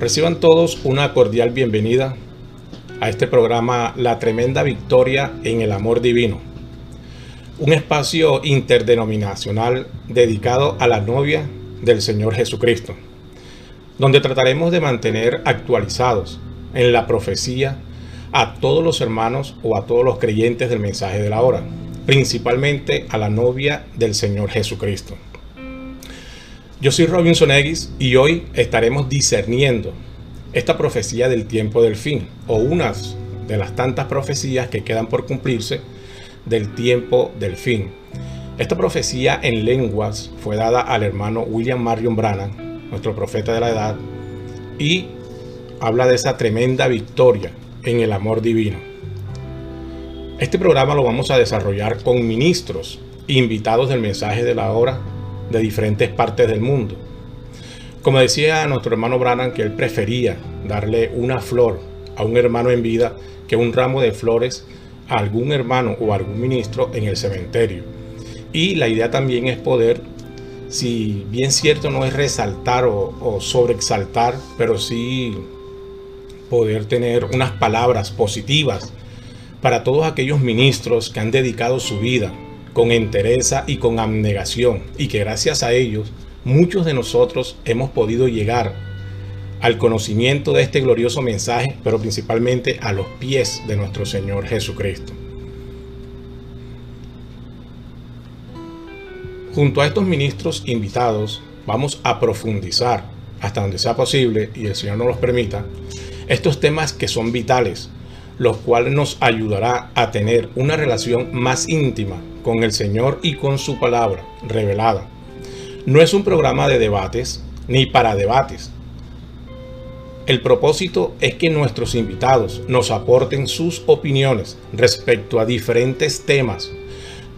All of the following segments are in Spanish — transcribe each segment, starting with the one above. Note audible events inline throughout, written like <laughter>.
Reciban todos una cordial bienvenida a este programa La Tremenda Victoria en el Amor Divino, un espacio interdenominacional dedicado a la novia del Señor Jesucristo, donde trataremos de mantener actualizados en la profecía a todos los hermanos o a todos los creyentes del mensaje de la hora, principalmente a la novia del Señor Jesucristo. Yo soy Robinson Eggs y hoy estaremos discerniendo esta profecía del tiempo del fin, o unas de las tantas profecías que quedan por cumplirse del tiempo del fin. Esta profecía en lenguas fue dada al hermano William Marion Brannan, nuestro profeta de la edad, y habla de esa tremenda victoria en el amor divino. Este programa lo vamos a desarrollar con ministros invitados del mensaje de la hora de diferentes partes del mundo. Como decía nuestro hermano Brannan que él prefería darle una flor a un hermano en vida que un ramo de flores a algún hermano o algún ministro en el cementerio. Y la idea también es poder, si bien cierto no es resaltar o sobreexaltar, pero sí poder tener unas palabras positivas para todos aquellos ministros que han dedicado su vida con entereza y con abnegación y que gracias a ellos muchos de nosotros hemos podido llegar al conocimiento de este glorioso mensaje, pero principalmente a los pies de nuestro Señor Jesucristo. Junto a estos ministros invitados, vamos a profundizar hasta donde sea posible y el Señor nos los permita, estos temas que son vitales, los cuales nos ayudará a tener una relación más íntima con el Señor y con su palabra revelada. No es un programa de debates ni para debates. El propósito es que nuestros invitados nos aporten sus opiniones respecto a diferentes temas.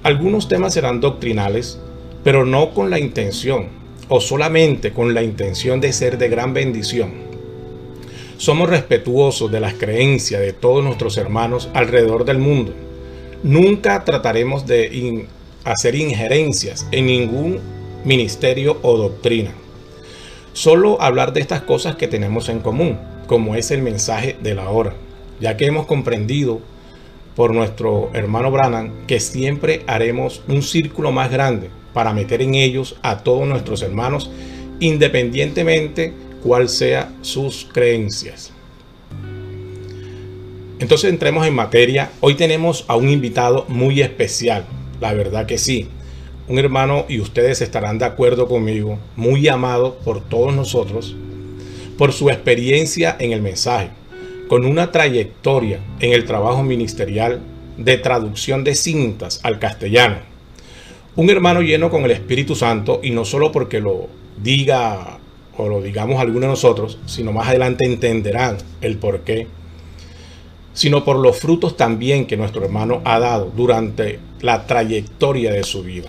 Algunos temas serán doctrinales, pero no con la intención o solamente con la intención de ser de gran bendición. Somos respetuosos de las creencias de todos nuestros hermanos alrededor del mundo Nunca trataremos de hacer injerencias en ningún ministerio o doctrina. Solo hablar de estas cosas que tenemos en común, como es el mensaje de la hora, ya que hemos comprendido por nuestro hermano Brannan que siempre haremos un círculo más grande para meter en ellos a todos nuestros hermanos, independientemente cuál sea sus creencias. Entonces entremos en materia. Hoy tenemos a un invitado muy especial, la verdad que sí. Un hermano, y ustedes estarán de acuerdo conmigo, muy amado por todos nosotros, por su experiencia en el mensaje, con una trayectoria en el trabajo ministerial de traducción de cintas al castellano. Un hermano lleno con el Espíritu Santo, y no solo porque lo diga o lo digamos algunos de nosotros, sino más adelante entenderán el porqué sino por los frutos también que nuestro hermano ha dado durante la trayectoria de su vida.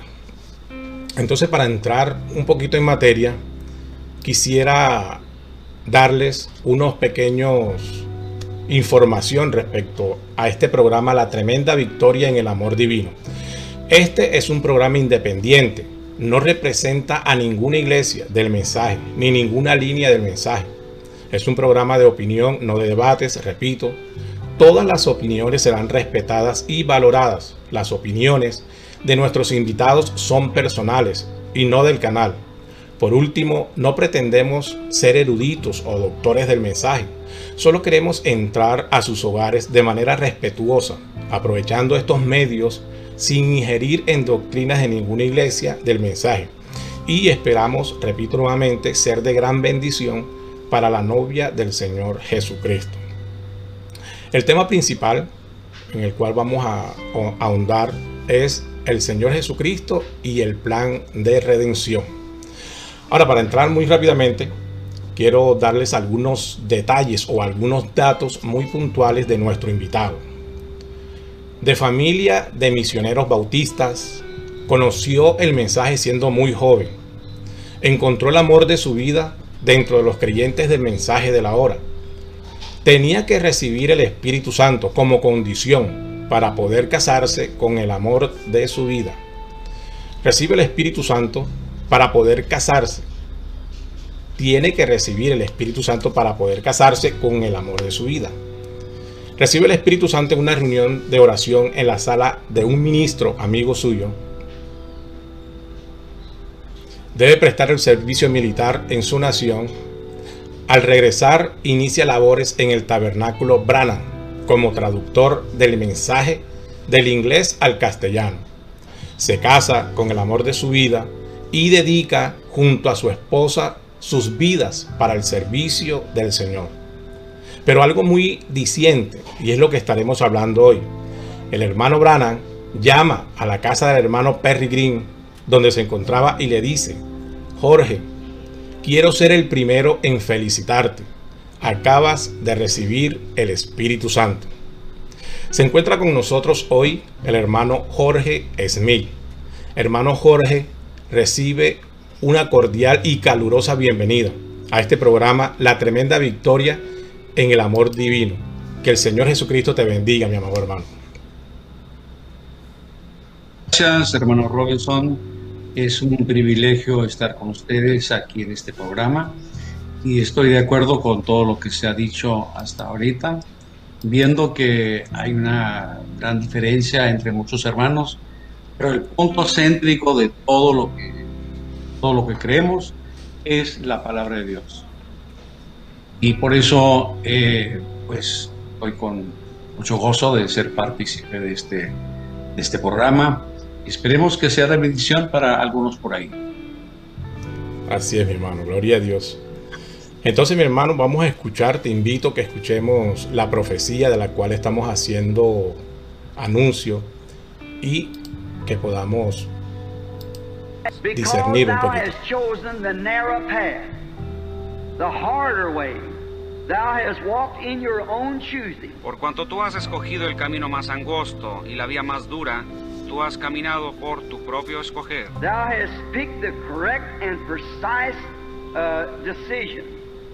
Entonces, para entrar un poquito en materia, quisiera darles unos pequeños información respecto a este programa La Tremenda Victoria en el Amor Divino. Este es un programa independiente, no representa a ninguna iglesia del mensaje, ni ninguna línea del mensaje. Es un programa de opinión, no de debates, repito, Todas las opiniones serán respetadas y valoradas. Las opiniones de nuestros invitados son personales y no del canal. Por último, no pretendemos ser eruditos o doctores del mensaje. Solo queremos entrar a sus hogares de manera respetuosa, aprovechando estos medios sin ingerir en doctrinas de ninguna iglesia del mensaje. Y esperamos, repito nuevamente, ser de gran bendición para la novia del Señor Jesucristo. El tema principal en el cual vamos a, ahondar es el Señor Jesucristo y el plan de redención. Ahora, para entrar muy rápidamente, quiero darles algunos detalles o algunos datos muy puntuales de nuestro invitado. De familia de misioneros bautistas, conoció el mensaje siendo muy joven. Encontró el amor de su vida dentro de los creyentes del mensaje de la hora tenía que recibir el Espíritu Santo como condición para poder casarse con el amor de su vida. Recibe el Espíritu Santo para poder casarse. tiene que recibir el Espíritu Santo para poder casarse con el amor de su vida. Recibe el Espíritu Santo en una reunión de oración en la sala de un ministro amigo suyo. Debe prestar el servicio militar en su nación. Al regresar, inicia labores en el tabernáculo Branham como traductor del mensaje del inglés al castellano. Se casa con el amor de su vida y dedica junto a su esposa sus vidas para el servicio del Señor. Pero algo muy diciente, y es lo que estaremos hablando hoy. El hermano Branham llama a la casa del hermano Perry Green, donde se encontraba, y le dice, Jorge, quiero ser el primero en felicitarte. Acabas de recibir el Espíritu Santo. Se encuentra con nosotros hoy el hermano Jorge Smith. Hermano Jorge recibe una cordial y calurosa bienvenida a este programa La Tremenda Victoria en el Amor Divino. Que el Señor Jesucristo te bendiga, mi amado hermano. Gracias, hermano Robinson. Es un privilegio estar con ustedes aquí en este programa y estoy de acuerdo con todo lo que se ha dicho hasta ahorita, viendo que hay una gran diferencia entre muchos hermanos, pero el punto céntrico de todo lo que todo lo que creemos es la palabra de Dios. Y por eso, eh, pues, estoy con mucho gozo de ser partícipe de este, de este programa. Esperemos que sea de bendición para algunos por ahí. Así es, mi hermano. Gloria a Dios. Entonces, mi hermano, vamos a escuchar. Te invito a que escuchemos la profecía de la cual estamos haciendo anuncio y que podamos discernir un poquito. Por cuanto tú has escogido el camino más angosto y la vía más dura, tú has caminado por tu propio escoger. Thou hast picked the correct and precise uh, decision,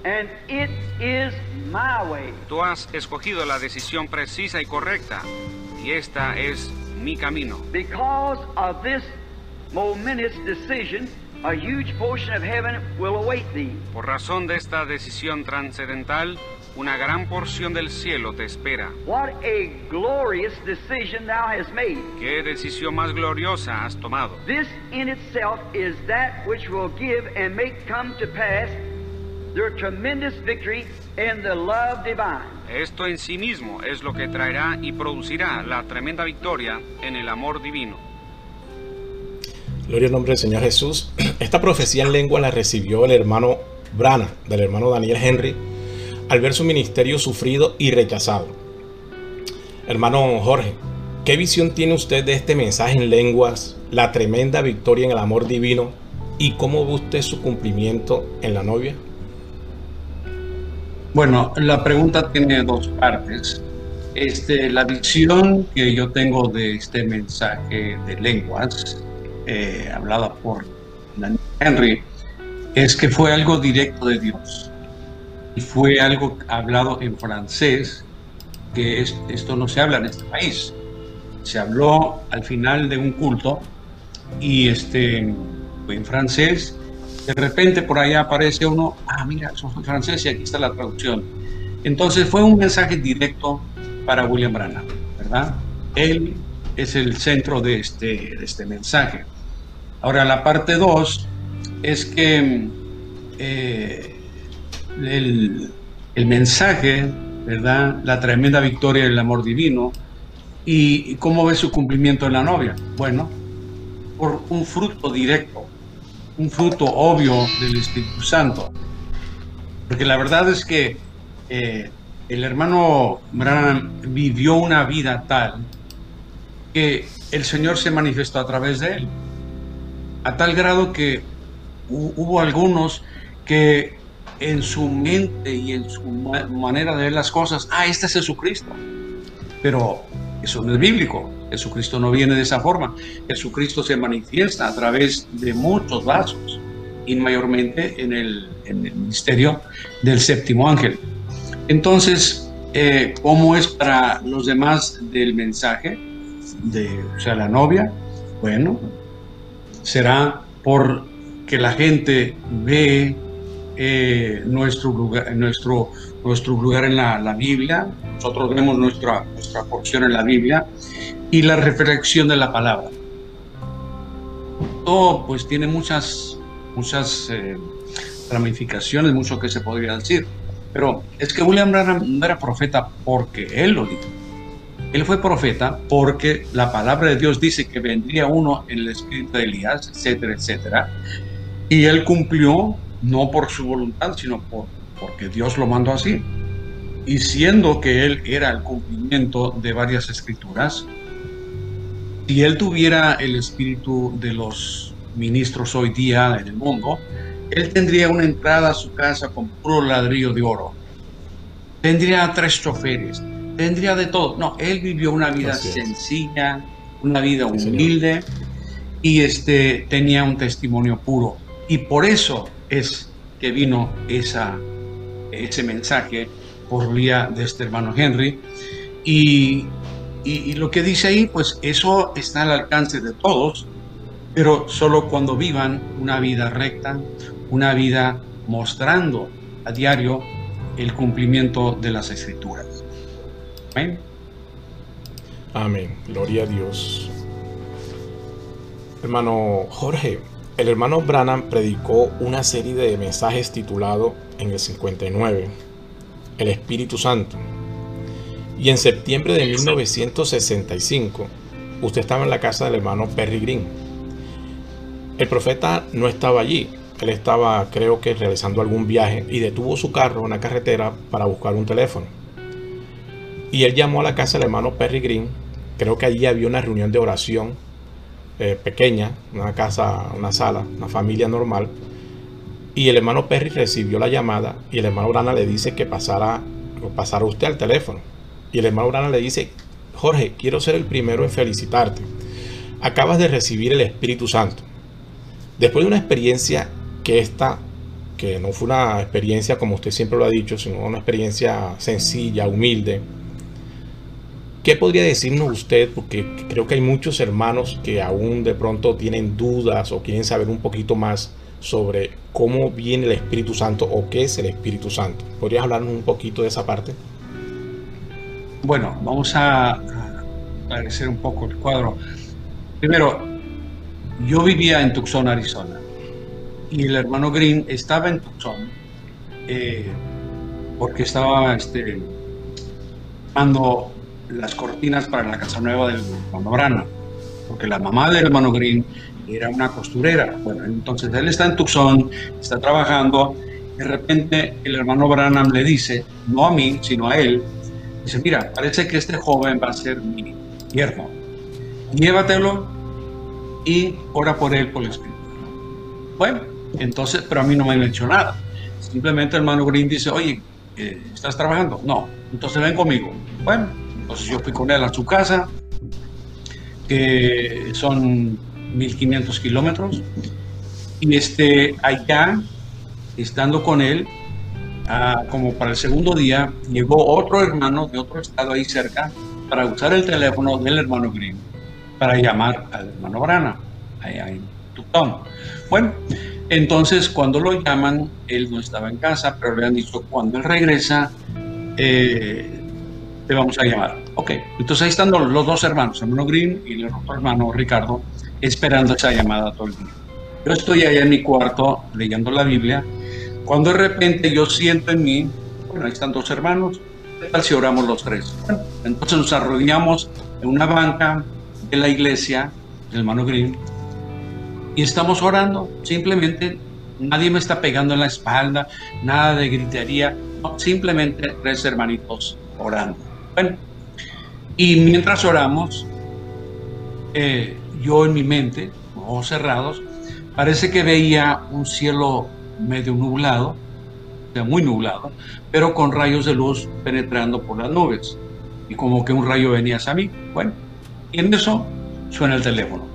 and it is my way. Tú has escogido la decisión precisa y correcta, y esta es mi camino. Because of this momentous decision, a huge portion of heaven will await thee. Por razón de esta decisión trascendental, una gran porción del cielo te espera. What a glorious decision thou hast made. ¿Qué decisión más gloriosa has tomado? This in itself is that which will give and make come to pass their tremendous victory in the love divine. Esto en sí mismo es lo que traerá y producirá la tremenda victoria en el amor divino. Gloria al nombre del Señor Jesús. <clears throat> Esta profecía en lengua la recibió el hermano Brana, del hermano Daniel Henry, al ver su ministerio sufrido y rechazado. Hermano Jorge, ¿qué visión tiene usted de este mensaje en lenguas, la tremenda victoria en el amor divino y cómo ve usted su cumplimiento en la novia? Bueno, la pregunta tiene dos partes. Este, la visión que yo tengo de este mensaje de lenguas eh, hablada por Henry, es que fue algo directo de Dios. Y fue algo hablado en francés, que esto no se habla en este país. Se habló al final de un culto y este, en francés. De repente por allá aparece uno, ah, mira, fue francés y aquí está la traducción. Entonces fue un mensaje directo para William Branham, ¿verdad? Él es el centro de este, de este mensaje. Ahora, la parte 2 es que eh, el, mensaje, ¿verdad? La tremenda victoria del amor divino. ¿Y cómo ve su cumplimiento en la novia? Bueno, por un fruto directo, un fruto obvio del Espíritu Santo. Porque la verdad es que eh, el hermano Branham vivió una vida tal que el Señor se manifestó a través de él a tal grado que hubo algunos que en su mente y en su manera de ver las cosas, ah, este es Jesucristo. Pero eso no es bíblico. Jesucristo no viene de esa forma. Jesucristo se manifiesta a través de muchos vasos y mayormente en el, ministerio del séptimo ángel. Entonces, eh, ¿cómo es para los demás del mensaje? De, o sea, la novia, bueno, será porque la gente ve eh, nuestro, lugar, nuestro, nuestro lugar en la, Biblia, nosotros vemos nuestra, nuestra porción en la Biblia y la reflexión de la palabra. Todo pues tiene muchas, muchas eh, ramificaciones, mucho que se podría decir, pero es que William Branham no era profeta porque él lo dijo. Él fue profeta porque la palabra de Dios dice que vendría uno en el espíritu de Elías, etcétera, etcétera. Y él cumplió no por su voluntad, sino por, porque Dios lo mandó así. Y siendo que él era el cumplimiento de varias escrituras, si él tuviera el espíritu de los ministros hoy día en el mundo, él tendría una entrada a su casa con puro ladrillo de oro. Tendría tres choferes, tendría de todo. No, él vivió una vida sencilla, una vida humilde y este tenía un testimonio puro. Y por eso es que vino esa, ese mensaje por vía de este hermano Henry. Y, y, lo que dice ahí, pues eso está al alcance de todos, pero solo cuando vivan una vida recta, una vida mostrando a diario el cumplimiento de las escrituras. Amén. Amén. Gloria a Dios. Hermano Jorge, el hermano Branham predicó una serie de mensajes titulado en el 59 El Espíritu Santo. Y en septiembre de 1965, usted estaba en la casa del hermano Perry Green. El profeta no estaba allí. Él estaba, creo que, realizando algún viaje y detuvo su carro en la carretera para buscar un teléfono. Y él llamó a la casa del hermano Perry Green. Creo que allí había una reunión de oración eh, pequeña, una casa, una sala, una familia normal. Y el hermano Perry recibió la llamada y el hermano Brana le dice que pasara, pasara usted al teléfono. Y el hermano Brana le dice, Jorge, quiero ser el primero en felicitarte. Acabas de recibir el Espíritu Santo. Después de una experiencia que esta, que no fue una experiencia como usted siempre lo ha dicho, sino una experiencia sencilla, humilde, ¿Qué podría decirnos usted? Porque creo que hay muchos hermanos que aún de pronto tienen dudas o quieren saber un poquito más sobre cómo viene el Espíritu Santo o qué es el Espíritu Santo. ¿Podrías hablarnos un poquito de esa parte? Bueno, vamos a esclarecer un poco el cuadro. Primero, yo vivía en Tucson, Arizona, y el hermano Green estaba en Tucson eh, porque estaba este, dando las cortinas para la casa nueva del hermano Brana, porque la mamá del hermano Green era una costurera. Bueno, entonces él está en Tucson, está trabajando, de repente el hermano Branham le dice, no a mí, sino a él, dice, mira, parece que este joven va a ser mi yerno. Llévatelo y ora por él por el Espíritu. Bueno, entonces, pero a mí no me hecho nada. Simplemente el hermano Green dice, oye, eh, ¿estás trabajando? No, entonces ven conmigo. Bueno, entonces yo fui con él a su casa, que son 1500 kilómetros, y este, allá, estando con él, ah, como para el segundo día, llegó otro hermano de otro estado ahí cerca para usar el teléfono del hermano Green para llamar al hermano Brana, allá en Tucson. Bueno, entonces cuando lo llaman, él no estaba en casa, pero le han dicho cuando él regresa, eh, te vamos a llamar. Ok, entonces ahí están los dos hermanos, hermano Green y el otro hermano Ricardo, esperando esa llamada todo el día. Yo estoy allá en mi cuarto leyendo la Biblia, cuando de repente yo siento en mí, bueno, ahí están dos hermanos, ¿qué tal si oramos los tres? entonces nos arrodillamos en una banca de la iglesia, el hermano Green, y estamos orando, simplemente nadie me está pegando en la espalda, nada de gritería, simplemente tres hermanitos orando. Bueno, y mientras oramos, eh, yo en mi mente, ojos cerrados, parece que veía un cielo medio nublado, o sea, muy nublado, pero con rayos de luz penetrando por las nubes. Y como que un rayo venía hacia mí. Bueno, y en eso suena el teléfono.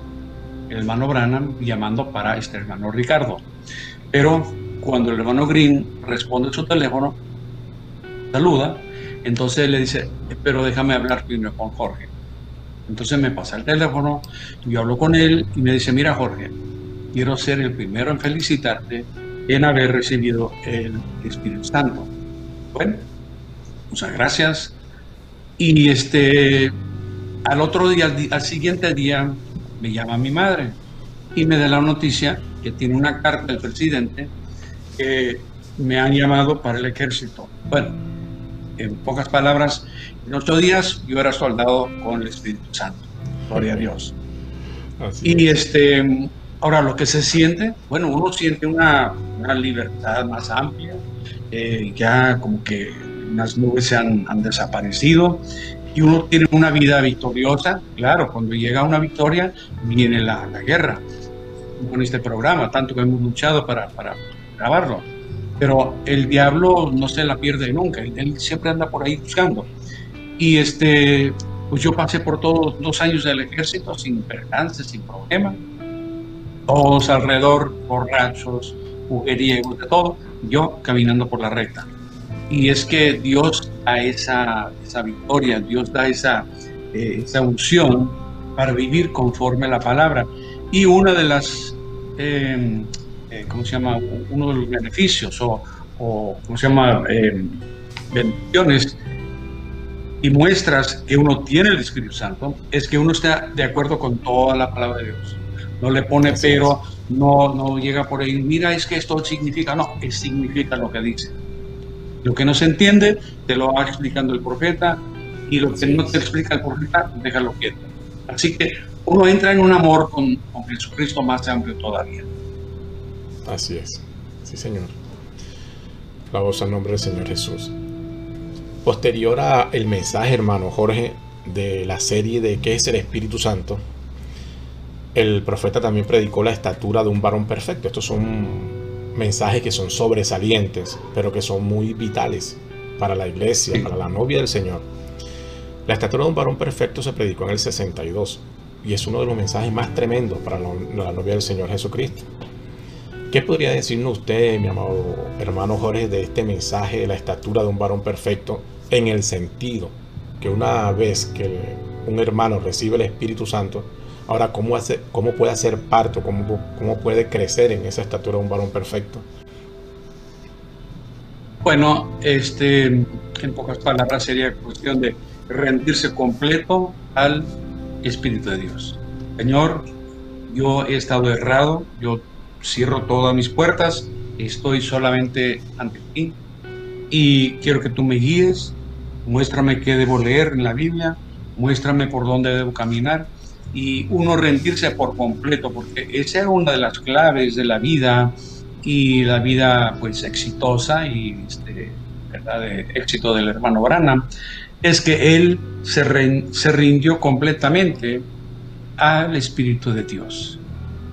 El hermano Branham llamando para este hermano Ricardo. Pero cuando el hermano Green responde su teléfono, saluda entonces le dice, pero déjame hablar primero con Jorge. Entonces me pasa el teléfono, yo hablo con él y me dice, mira Jorge, quiero ser el primero en felicitarte en haber recibido el Espíritu Santo. Bueno, muchas gracias. Y este, al otro día, al, siguiente día, me llama mi madre y me da la noticia que tiene una carta del presidente que me han llamado para el ejército. Bueno, en pocas palabras, en ocho días yo era soldado con el Espíritu Santo. Gloria a Dios. y este, ahora lo que se siente, bueno, uno siente una, una libertad más amplia, eh, ya como que las nubes se han, han, desaparecido y uno tiene una vida victoriosa. Claro, cuando llega una victoria viene la, la guerra con este programa, tanto que hemos luchado para, para grabarlo. Pero el diablo no se la pierde nunca, él, siempre anda por ahí buscando. Y este, pues yo pasé por todos dos años del ejército sin percance, sin problema. Todos alrededor, borrachos, mujeriegos, de todo. Yo caminando por la recta. Y es que Dios da esa, esa victoria, Dios da esa, eh, esa unción para vivir conforme a la palabra. Y una de las, eh, eh, ¿cómo se llama? Uno de los beneficios o, o ¿cómo se llama? bendiciones y muestras que uno tiene el Espíritu Santo es que uno está de acuerdo con toda la palabra de Dios. No le pone pero, no, no llega por ahí, mira, es que esto significa, no, es significa lo que dice. Lo que no se entiende, te lo va explicando el profeta, y lo que no te explica el profeta, déjalo quieto. Así que uno entra en un amor con, con Jesucristo más amplio todavía. Así es, sí Señor. La voz al nombre del Señor Jesús. Posterior a el mensaje, hermano Jorge, de la serie de ¿Qué es el Espíritu Santo? El profeta también predicó la estatura de un varón perfecto. Estos son mensajes que son sobresalientes, pero que son muy vitales para la iglesia, para la novia del Señor. La estatura de un varón perfecto se predicó en el 62 y es uno de los mensajes más tremendos para la novia del Señor Jesucristo. ¿Qué podría decirnos usted, mi amado hermano Jorge, de este mensaje de la estatura de un varón perfecto en el sentido que una vez que un hermano recibe el Espíritu Santo, Ahora, ¿cómo, hace, cómo puede hacer parto? ¿Cómo, ¿Cómo puede crecer en esa estatura un varón perfecto? Bueno, este, en pocas palabras sería cuestión de rendirse completo al Espíritu de Dios. Señor, yo he estado errado, yo cierro todas mis puertas, estoy solamente ante ti y quiero que tú me guíes, muéstrame qué debo leer en la Biblia, muéstrame por dónde debo caminar y uno rendirse por completo, porque esa es una de las claves de la vida y la vida pues exitosa y este, ¿verdad? de éxito del hermano Branham, es que él se, se rindió completamente al Espíritu de Dios.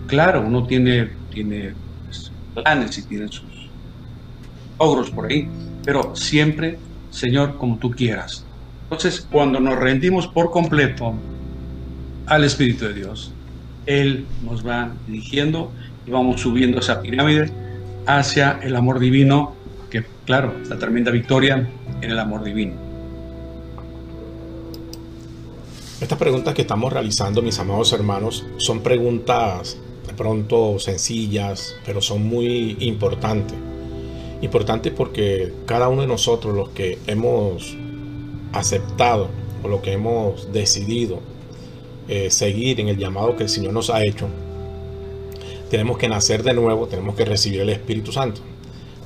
Claro, uno tiene, tiene pues, planes y tiene sus logros por ahí, pero siempre, Señor, como tú quieras. Entonces, cuando nos rendimos por completo, al Espíritu de Dios. Él nos va dirigiendo y vamos subiendo esa pirámide hacia el amor divino, que claro, la tremenda victoria en el amor divino. Estas preguntas que estamos realizando, mis amados hermanos, son preguntas de pronto sencillas, pero son muy importantes. Importantes porque cada uno de nosotros, los que hemos aceptado o lo que hemos decidido eh, seguir en el llamado que el Señor nos ha hecho, tenemos que nacer de nuevo, tenemos que recibir el Espíritu Santo.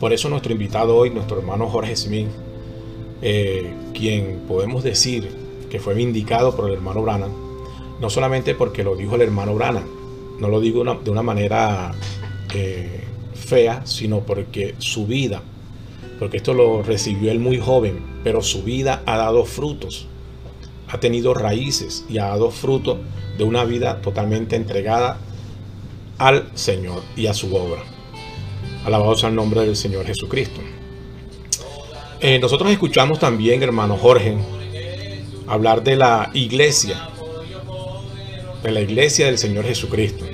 Por eso nuestro invitado hoy, nuestro hermano Jorge Smith, eh, quien podemos decir que fue vindicado por el hermano Branham, no solamente porque lo dijo el hermano Branham, no lo digo de una manera eh, fea, sino porque su vida, porque esto lo recibió él muy joven, pero su vida ha dado frutos ha tenido raíces y ha dado fruto de una vida totalmente entregada al Señor y a su obra. Alabados al nombre del Señor Jesucristo. Eh, nosotros escuchamos también, hermano Jorge, hablar de la iglesia, la iglesia del Señor Jesucristo.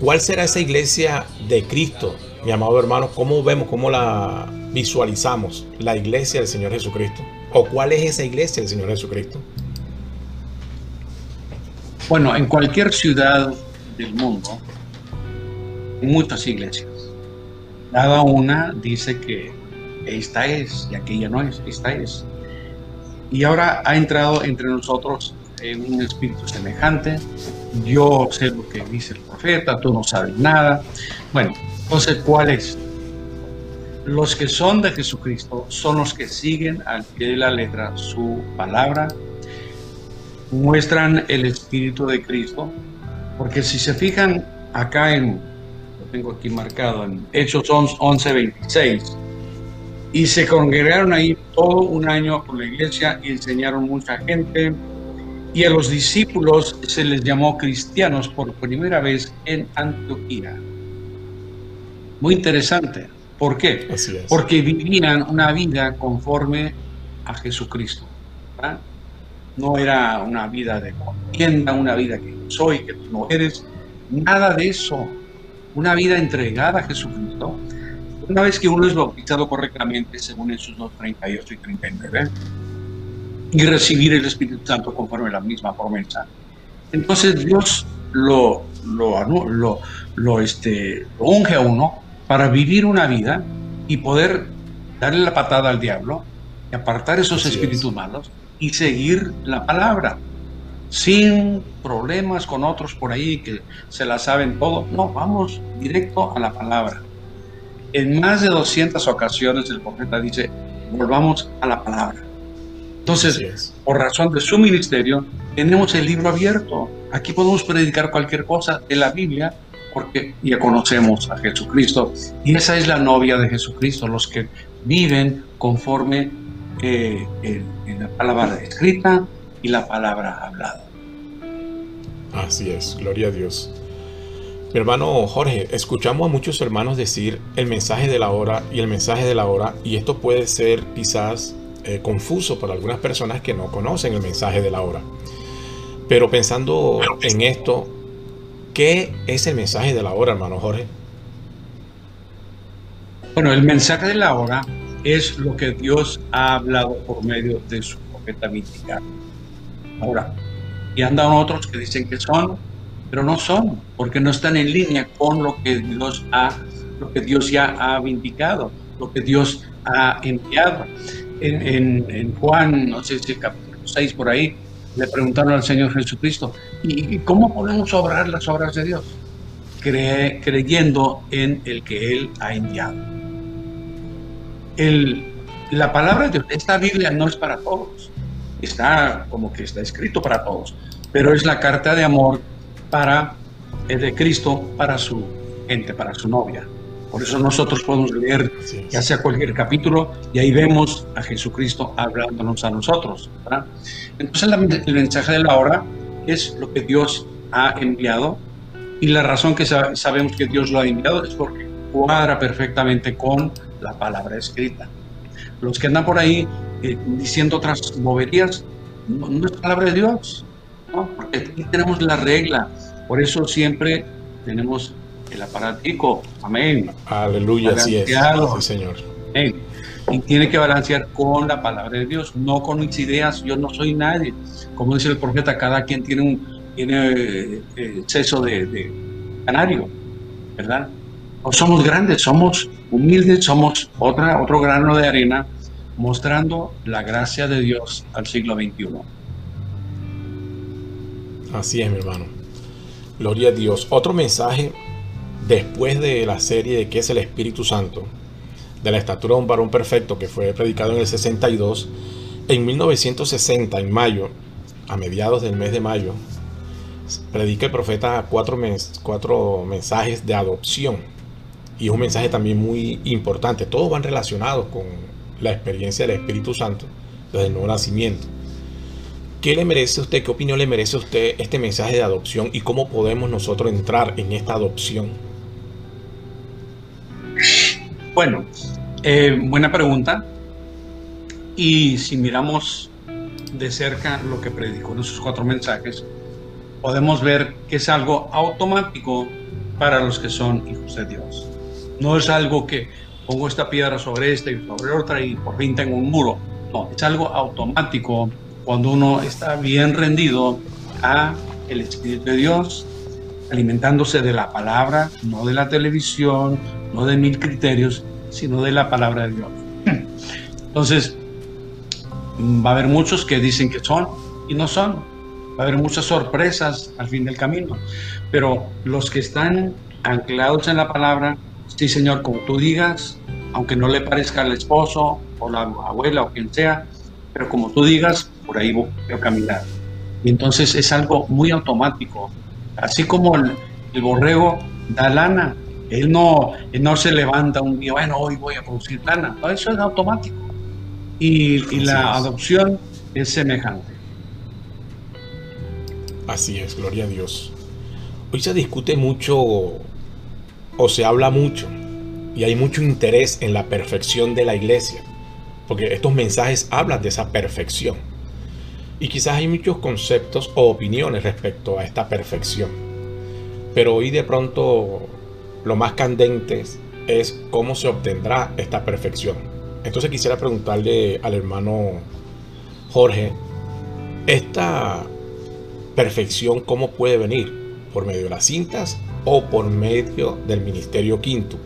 ¿Cuál será esa iglesia de Cristo, mi amado hermano? ¿Cómo vemos, cómo la visualizamos, la iglesia del Señor Jesucristo? ¿O cuál es esa iglesia del Señor Jesucristo? Bueno, en cualquier ciudad del mundo, muchas iglesias. cada una dice que esta es y aquella no es, esta es. Y ahora ha entrado entre nosotros en un espíritu semejante. Yo sé lo que dice el profeta, tú no sabes nada. Bueno, entonces, ¿cuál es? Los que son de Jesucristo son los que siguen al pie de la letra su palabra, muestran el Espíritu de Cristo, porque si se fijan acá en, lo tengo aquí marcado, en Hechos 11, 26, y se congregaron ahí todo un año con la iglesia y enseñaron mucha gente, y a los discípulos se les llamó cristianos por primera vez en Antioquía. Muy interesante. ¿Por qué? Porque vivían una vida conforme a Jesucristo. No era una vida de contienda, una vida que soy, que tú no eres, nada de eso. Una vida entregada a Jesucristo. Una vez que uno es bautizado correctamente, según Jesús 2, 38 y 39, y recibir el Espíritu Santo conforme a la misma promesa, entonces Dios lo, lo, lo, lo, este, lo unge a uno para vivir una vida y poder darle la patada al diablo y apartar esos espíritus malos y seguir la palabra sin problemas con otros por ahí que se la saben todo. No, vamos directo a la palabra. En más de 200 ocasiones el profeta dice, volvamos a la palabra. Entonces, por razón de su ministerio, tenemos el libro abierto. Aquí podemos predicar cualquier cosa de la Biblia porque ya conocemos a Jesucristo. Y esa es la novia de Jesucristo, los que viven conforme eh, en, la palabra escrita y la palabra hablada. Así es, gloria a Dios. Mi hermano Jorge, escuchamos a muchos hermanos decir el mensaje de la hora y el mensaje de la hora, y esto puede ser quizás eh, confuso para algunas personas que no conocen el mensaje de la hora. Pero pensando en esto, ¿Qué es el mensaje de la hora, hermano Jorge? Bueno, el mensaje de la hora es lo que Dios ha hablado por medio de su profeta mítica. Ahora, y andan otros que dicen que son, pero no son, porque no están en línea con lo que Dios ha, lo que Dios ya ha vindicado, lo que Dios ha enviado. En, Juan, no sé si capítulo 6 por ahí, le preguntaron al Señor Jesucristo, ¿y cómo podemos obrar las obras de Dios? creyendo en el que Él ha enviado. El, la palabra de Dios, esta Biblia no es para todos, está como que está escrito para todos, pero es la carta de amor para, el de Cristo para su gente, para su novia. Por eso nosotros podemos leer ya sea cualquier capítulo y ahí vemos a Jesucristo hablándonos a nosotros. Entonces el mensaje de la hora es lo que Dios ha enviado y la razón que sabemos que Dios lo ha enviado es porque cuadra perfectamente con la palabra escrita. Los que andan por ahí eh, diciendo otras boberías, no, es palabra de Dios, porque aquí tenemos la regla. Por eso siempre tenemos el aparatico. Amén. Aleluya, así es. Señor. Y tiene que balancear con la palabra de Dios, no con mis ideas. Yo no soy nadie. Como dice el profeta, cada quien tiene un tiene eh, exceso de, canario, ¿verdad? No somos grandes, somos humildes, somos otra, otro grano de arena mostrando la gracia de Dios al siglo XXI. Así es, mi hermano. Gloria a Dios. Otro mensaje después de la serie de qué es el Espíritu Santo, de la estatura de un varón perfecto que fue predicado en el 62, en 1960, en mayo, a mediados del mes de mayo, predica el profeta cuatro, mensajes de adopción. Y es un mensaje también muy importante. Todos van relacionados con la experiencia del Espíritu Santo desde el nuevo nacimiento. ¿Qué le merece usted? ¿Qué opinión le merece a usted este mensaje de adopción y cómo podemos nosotros entrar en esta adopción? Bueno, eh, buena pregunta. Y si miramos de cerca lo que predicó en esos cuatro mensajes, podemos ver que es algo automático para los que son hijos de Dios. No es algo que pongo esta piedra sobre esta y sobre otra y por fin tengo un muro. No, es algo automático cuando uno está bien rendido a el Espíritu de Dios, alimentándose de la palabra, no de la televisión, no de mil criterios, sino de la palabra de Dios. Entonces, va a haber muchos que dicen que son y no son. Va a haber muchas sorpresas al fin del camino. Pero los que están anclados en la palabra, sí Señor, como tú digas, aunque no le parezca al esposo o la abuela o quien sea, pero como tú digas, por ahí voy a caminar. Y entonces es algo muy automático. Así como el, borrego da lana, él no, no se levanta un día, bueno, hoy voy a producir lana. eso es automático. Y, y la adopción es semejante. Así es, gloria a Dios. Hoy se discute mucho o se habla mucho y hay mucho interés en la perfección de la iglesia, porque estos mensajes hablan de esa perfección. Y quizás hay muchos conceptos o opiniones respecto a esta perfección. Pero hoy de pronto lo más candente es cómo se obtendrá esta perfección. Entonces quisiera preguntarle al hermano Jorge, ¿esta perfección cómo puede venir? ¿Por medio de las cintas o por medio del ministerio quinto?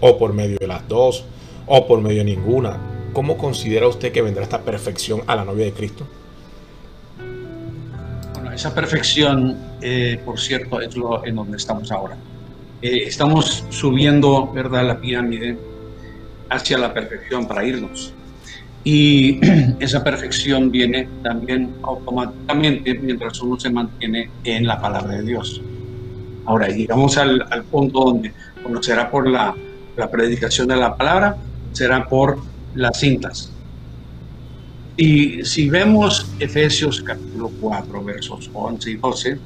¿O por medio de las dos? ¿O por medio de ninguna? ¿Cómo considera usted que vendrá esta perfección a la novia de Cristo? esa perfección, eh, por cierto, es lo en donde estamos ahora. Eh, estamos subiendo, ¿verdad?, la pirámide hacia la perfección para irnos. Y <clears throat> esa perfección viene también automáticamente mientras uno se mantiene en la palabra de Dios. Ahora, llegamos al, al punto donde, cuando será por la, la predicación de la palabra, será por las cintas. Y si vemos Efesios capítulo 4, versos 11 y 12,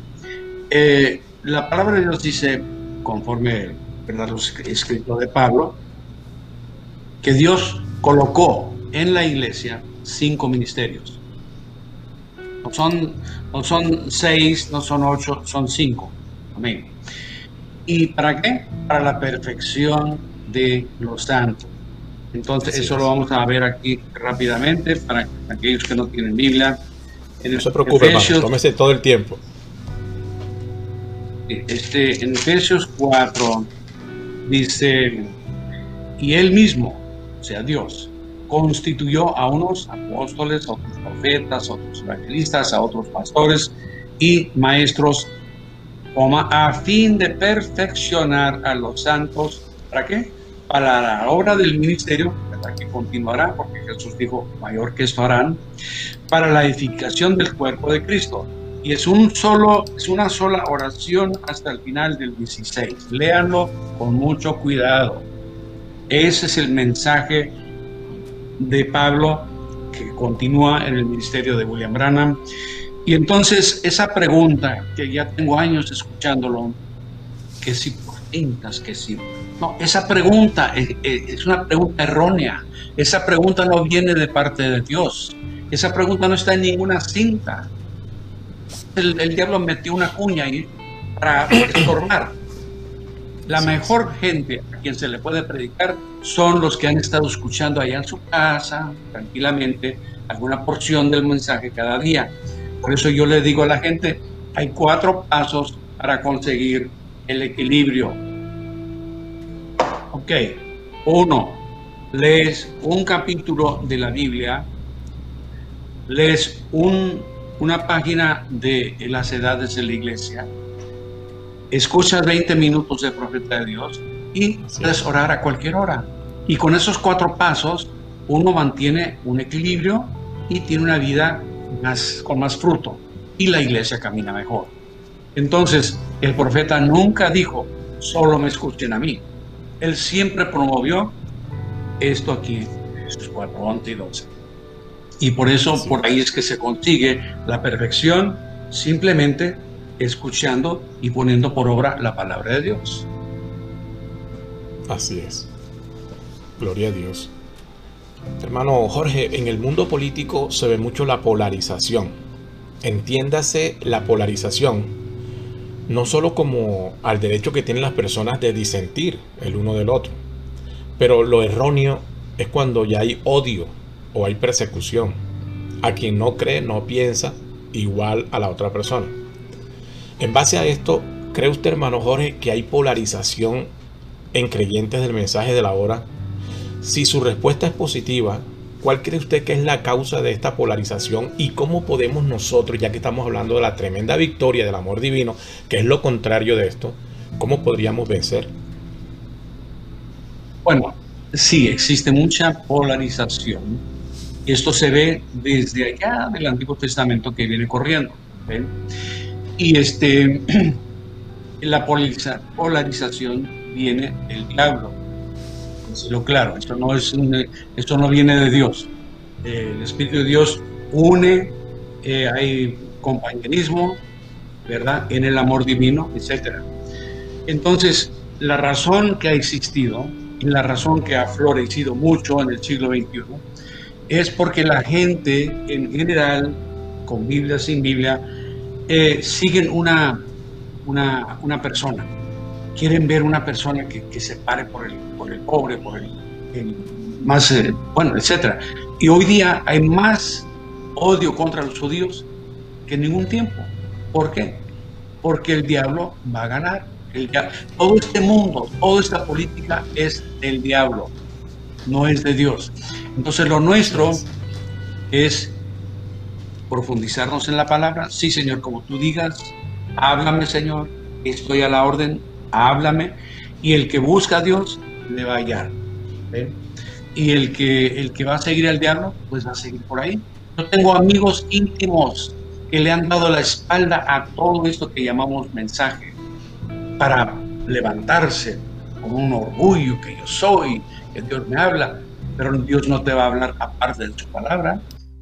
eh, la palabra de Dios dice, conforme ¿verdad? los escritos de Pablo, que Dios colocó en la iglesia cinco ministerios. No son, no son seis, no son ocho, son cinco. Amén. ¿Y para qué? Para la perfección de los santos. Entonces, eso lo vamos a ver aquí rápidamente para aquellos que no tienen Biblia. En no se preocupe, Efesios, tómese todo el tiempo. Este, en Efesios 4 dice, y él mismo, o sea, Dios, constituyó a unos apóstoles, a otros profetas, a otros evangelistas, a otros pastores y maestros, a fin de perfeccionar a los santos. ¿Para qué? para la obra del ministerio, que continuará, porque Jesús dijo, mayor que esto harán, para la edificación del cuerpo de Cristo. Y es, un solo, es una sola oración hasta el final del 16. Léanlo con mucho cuidado. Ese es el mensaje de Pablo que continúa en el ministerio de William Branham. Y entonces esa pregunta, que ya tengo años escuchándolo, que si pintas, que si no, esa pregunta es, una pregunta errónea. Esa pregunta no viene de parte de Dios. Esa pregunta no está en ninguna cinta. El, diablo metió una cuña ahí para estorbar. La mejor gente a quien se le puede predicar son los que han estado escuchando allá en su casa, tranquilamente, alguna porción del mensaje cada día. Por eso yo le digo a la gente, hay cuatro pasos para conseguir el equilibrio Ok, uno, lees un capítulo de la Biblia, lees un, una página de las edades de la iglesia, escuchas 20 minutos de profeta de Dios y puedes orar a cualquier hora. Y con esos cuatro pasos, uno mantiene un equilibrio y tiene una vida más, con más fruto. Y la iglesia camina mejor. Entonces, el profeta nunca dijo, solo me escuchen a mí. Él siempre promovió esto aquí, estos cuatro, 11 y 12. Y por eso, por ahí es que se consigue la perfección simplemente escuchando y poniendo por obra la palabra de Dios. Así es. Gloria a Dios. Hermano Jorge, en el mundo político se ve mucho la polarización. Entiéndase la polarización no solo como al derecho que tienen las personas de disentir el uno del otro, pero lo erróneo es cuando ya hay odio o hay persecución. A quien no cree no piensa igual a la otra persona. En base a esto, ¿cree usted, hermano Jorge, que hay polarización en creyentes del mensaje de la hora? Si su respuesta es positiva, ¿cuál cree usted que es la causa de esta polarización y cómo podemos nosotros, ya que estamos hablando de la tremenda victoria del amor divino, que es lo contrario de esto, cómo podríamos vencer? Bueno, sí, existe mucha polarización. Esto se ve desde allá del Antiguo Testamento que viene corriendo. Y este, <clears throat> la polarización viene del diablo. Lo claro, esto no, es esto no viene de Dios. el Espíritu de Dios une, eh, hay compañerismo, ¿verdad? En el amor divino, etc. Entonces, la razón que ha existido la razón que ha florecido mucho en el siglo XXI es porque la gente en general, con Biblia, sin Biblia, eh, siguen una, una, una, persona. Quieren ver una persona que, que, se pare por el, por el pobre, por el, más, eh, bueno, etc. Y hoy día hay más odio contra los judíos que en ningún tiempo. ¿Por qué? Porque el diablo va a ganar todo este mundo, toda esta política es del diablo, no es de Dios. Entonces lo nuestro es profundizarnos en la palabra. Sí, Señor, como tú digas, háblame, Señor, estoy a la orden, háblame. Y el que busca a Dios le va a hallar. Y el que, el que va a seguir al diablo, pues va a seguir por ahí. Yo tengo amigos íntimos que le han dado la espalda a todo esto que llamamos mensaje para levantarse con un orgullo que yo soy, que Dios me habla, pero Dios no te va a hablar aparte de su palabra.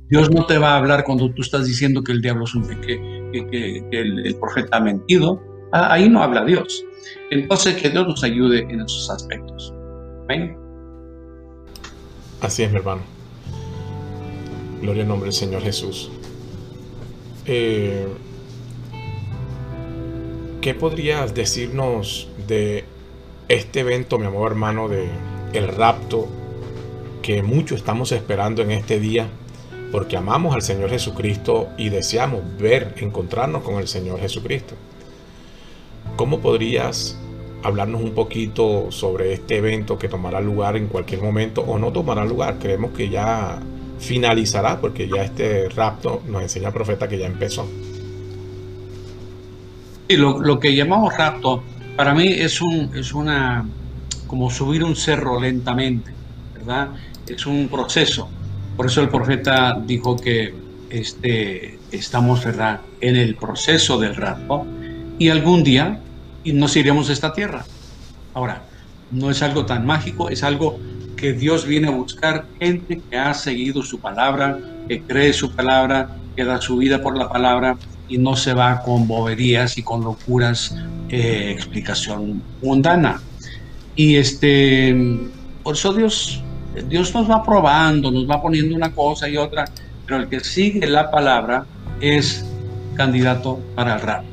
Dios no te va a hablar cuando tú estás diciendo que el diablo es un que, que, el, profeta ha mentido. Ah, ahí no habla Dios. Entonces, que Dios nos ayude en esos aspectos. ¿Ven? Así es, mi hermano. Gloria al nombre del Señor Jesús. Eh, ¿Qué podrías decirnos de este evento, mi amor hermano, de el rapto que muchos estamos esperando en este día? Porque amamos al Señor Jesucristo y deseamos ver, encontrarnos con el Señor Jesucristo. ¿Cómo podrías hablarnos un poquito sobre este evento que tomará lugar en cualquier momento o no tomará lugar? Creemos que ya finalizará porque ya este rapto nos enseña el profeta que ya empezó. Sí, lo, que llamamos rapto, para mí es, un, es una, como subir un cerro lentamente, ¿verdad? Es un proceso. Por eso el profeta dijo que este, estamos, ¿verdad?, en el proceso del rapto y algún día nos iremos de esta tierra. Ahora, no es algo tan mágico, es algo que Dios viene a buscar gente que ha seguido su palabra, que cree su palabra, que da su vida por la palabra y no se va con boberías y con locuras, eh, explicación mundana. Y este, por eso Dios, Dios nos va probando, nos va poniendo una cosa y otra, pero el que sigue la palabra es candidato para el rap.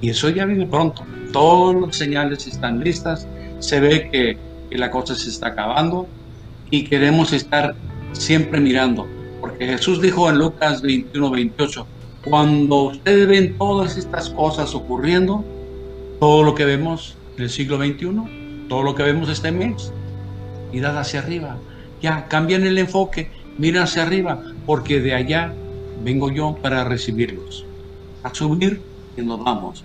Y eso ya viene pronto. Todas las señales están listas, se ve que, que la cosa se está acabando y queremos estar siempre mirando. Porque Jesús dijo en Lucas 21, 28, cuando ustedes ven todas estas cosas ocurriendo, todo lo que vemos en el siglo XXI, todo lo que vemos este mes, mirad hacia arriba. Ya, cambian el enfoque, miren hacia arriba, porque de allá vengo yo para recibirlos. A subir y nos vamos.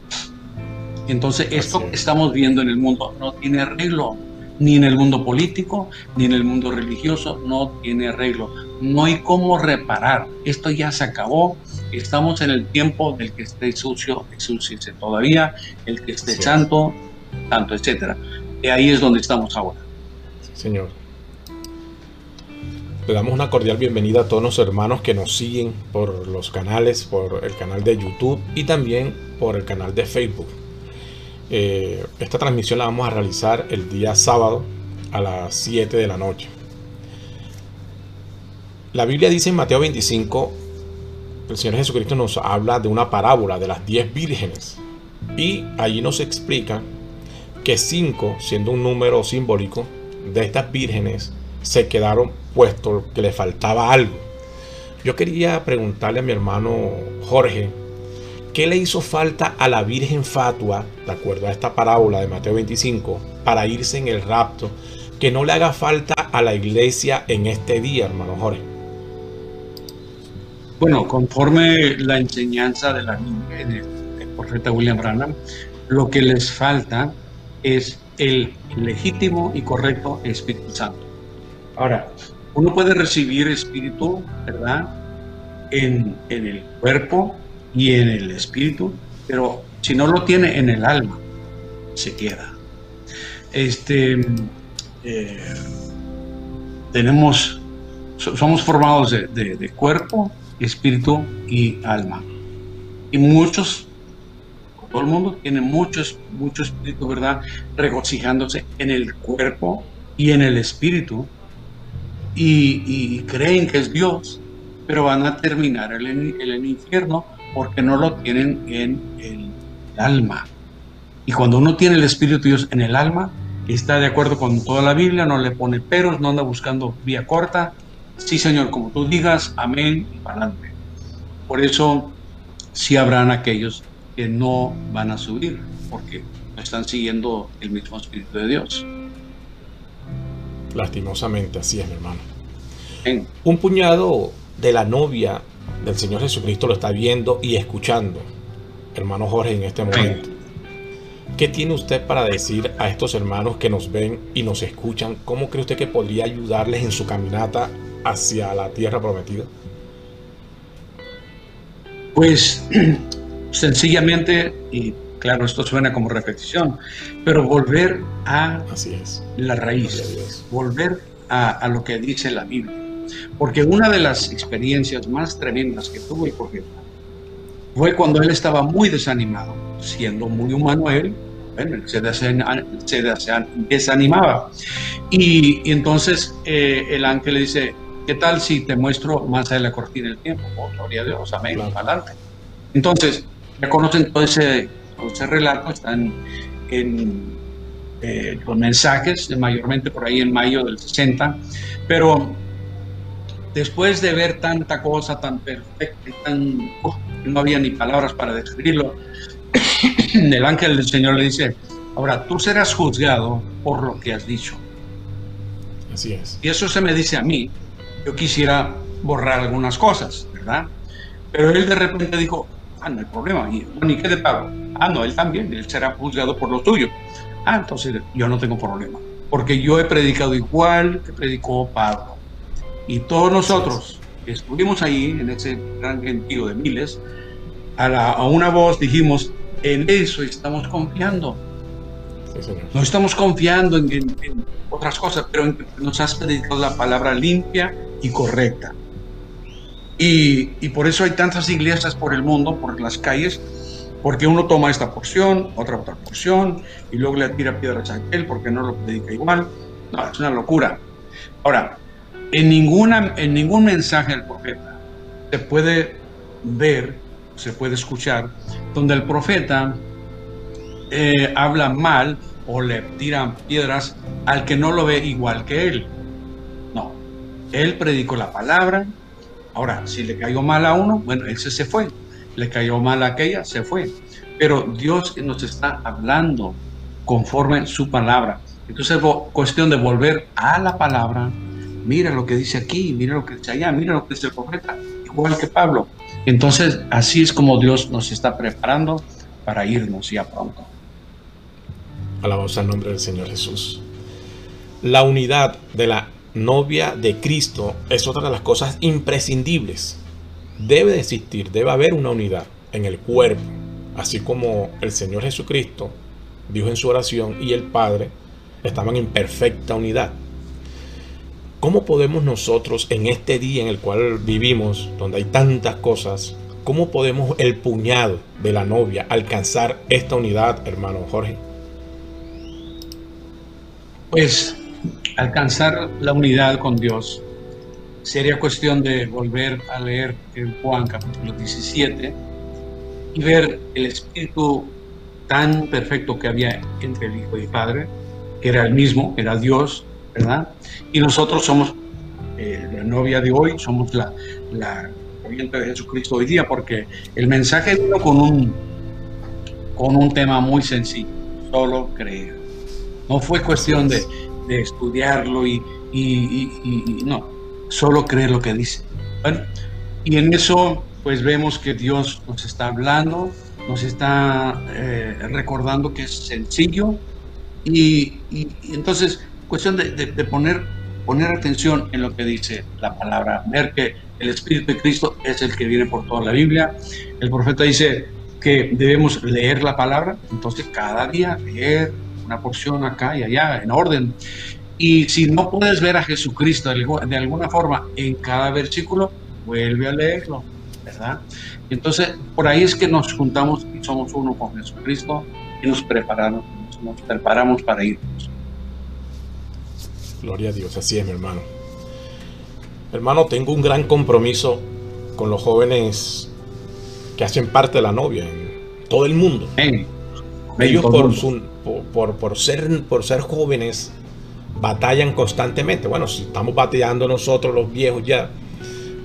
Entonces, esto que estamos viendo en el mundo no tiene arreglo, ni en el mundo político, ni en el mundo religioso, no tiene arreglo. No hay cómo reparar. Esto ya se acabó, estamos en el tiempo del que esté sucio, exúciese todavía, el que esté santo, santo, etc. Y ahí es donde estamos ahora. señor. Le damos una cordial bienvenida a todos los hermanos que nos siguen por los canales, por el canal de YouTube y también por el canal de Facebook. Eh, esta transmisión la vamos a realizar el día sábado a las 7 de la noche. La Biblia dice en Mateo 25 el Señor Jesucristo nos habla de una parábola de las diez vírgenes. Y allí nos explica que cinco, siendo un número simbólico, de estas vírgenes se quedaron puestos que le faltaba algo. Yo quería preguntarle a mi hermano Jorge ¿qué le hizo falta a la Virgen Fatua, de acuerdo a esta parábola de Mateo 25, para irse en el rapto, que no le haga falta a la iglesia en este día, hermano Jorge? Bueno, conforme la enseñanza de la del profeta William Branham, lo que les falta es el legítimo y correcto Espíritu Santo. Ahora, uno puede recibir Espíritu, ¿verdad? En, en el cuerpo y en el Espíritu, pero si no lo tiene en el alma, se queda. Este, eh, tenemos, somos formados de, de cuerpo, espíritu y alma. Y muchos todo el mundo tiene muchos, mucho espíritu, ¿verdad? Regocijándose en el cuerpo y en el espíritu. Y, creen que es Dios, pero van a terminar en el, infierno porque no lo tienen en el alma. Y cuando uno tiene el Espíritu de Dios en el alma, está de acuerdo con toda la Biblia, no le pone peros, no anda buscando vía corta. Sí, Señor, como tú digas, amén y para adelante. Por eso sí habrán aquellos que no van a subir, porque no están siguiendo el mismo Espíritu de Dios. Lastimosamente, así es, mi hermano. Un puñado de la novia del Señor Jesucristo lo está viendo y escuchando, hermano Jorge, en este momento. ¿Qué tiene usted para decir a estos hermanos que nos ven y nos escuchan? ¿Cómo cree usted que podría ayudarles en su caminata hacia la tierra prometida? Pues <clears throat> sencillamente, y claro, esto suena como repetición, pero volver a la raíz, volver a, lo que dice la Biblia. Porque una de las experiencias más tremendas que tuve porque fue cuando él estaba muy desanimado, siendo muy humano él, bueno, se, desanimaba. Y, entonces eh, el ángel le dice, ¿qué tal si te muestro más allá de la cortina del tiempo? Oh, gloria a Dios, amén, adelante. Entonces, ya conocen todo ese, ese relato, están en eh, los mensajes, mayormente por ahí en mayo del 60, pero después de ver tanta cosa tan perfecta y tan... no había ni palabras para describirlo, <coughs> el ángel del Señor le dice, ahora tú serás juzgado por lo que has dicho. Así es. Y eso se me dice a mí, yo quisiera borrar algunas cosas, ¿verdad? Pero él de repente dijo, Ah, no hay problema. ¿Y, ¿y qué de pago? Ah, no, él también, él será juzgado por lo tuyo. Ah, entonces yo no tengo problema, porque yo he predicado igual que predicó Pablo. Y todos nosotros que estuvimos ahí, en ese gran gentío de miles, a, una voz dijimos, en eso estamos confiando. No estamos confiando en, en, otras cosas, pero nos has predicado la palabra limpia y correcta. Y, por eso hay tantas iglesias por el mundo, por las calles, porque uno toma esta porción, otra otra porción, y luego le tira piedras a aquel porque no lo predica igual. No, es una locura. Ahora, en, ninguna, en ningún mensaje del profeta se puede ver, se puede escuchar, donde el profeta eh, habla mal o le tiran piedras al que no lo ve igual que él. No, él predicó la palabra, Ahora, si le cayó mal a uno, bueno, ese se fue. Le cayó mal a aquella, se fue. Pero Dios nos está hablando conforme su palabra. Entonces es cuestión de volver a la palabra. Mira lo que dice aquí, mira lo que dice allá, mira lo que dice el profeta, igual que Pablo. Entonces, así es como Dios nos está preparando para irnos ya pronto. Alabamos al nombre del Señor Jesús. La unidad de la novia de Cristo es otra de las cosas imprescindibles. Debe de existir, debe haber una unidad en el cuerpo, así como el Señor Jesucristo dijo en su oración y el Padre estaban en perfecta unidad. ¿Cómo podemos nosotros en este día en el cual vivimos, donde hay tantas cosas, cómo podemos el puñado de la novia alcanzar esta unidad, hermano Jorge? Pues alcanzar la unidad con Dios, sería cuestión de volver a leer en Juan capítulo 17 y ver el espíritu tan perfecto que había entre el Hijo y el Padre, que era el mismo, era Dios, ¿verdad? Y nosotros somos eh, la novia de hoy, somos la, la de Jesucristo hoy día, porque el mensaje vino con un, con un tema muy sencillo, solo creer. No fue cuestión de, de estudiarlo y, y, no, solo creer lo que dice. Y en eso pues vemos que Dios nos está hablando, nos está eh, recordando que es sencillo y, entonces cuestión de, de, poner, poner atención en lo que dice la palabra, ver que el Espíritu de Cristo es el que viene por toda la Biblia. El profeta dice que debemos leer la palabra, entonces cada día leer una porción acá y allá en orden. Y si no puedes ver a Jesucristo de alguna forma en cada versículo, vuelve a leerlo, ¿verdad? Entonces, por ahí es que nos juntamos y somos uno con Jesucristo y nos preparamos, nos preparamos para irnos. Gloria a Dios, así es, mi hermano. Hermano, tengo un gran compromiso con los jóvenes que hacen parte de la novia en todo el mundo. Ellos por, por, por, ser, por ser jóvenes batallan constantemente. Bueno, si estamos batallando nosotros los viejos ya,